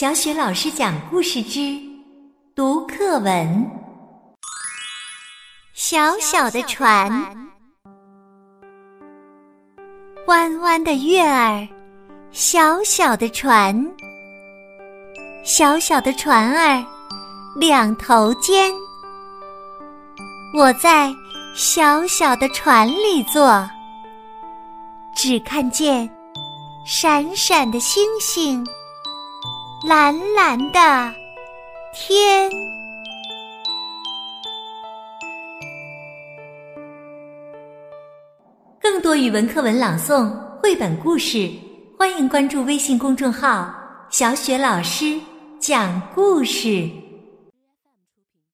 小雪老师讲故事之读课文：小小的船，弯弯的月儿，小小的船，小小的船儿，两头尖。我在小小的船里坐，只看见闪闪的星星。蓝蓝的天。更多语文课文朗诵、绘本故事，欢迎关注微信公众号“小雪老师讲故事”。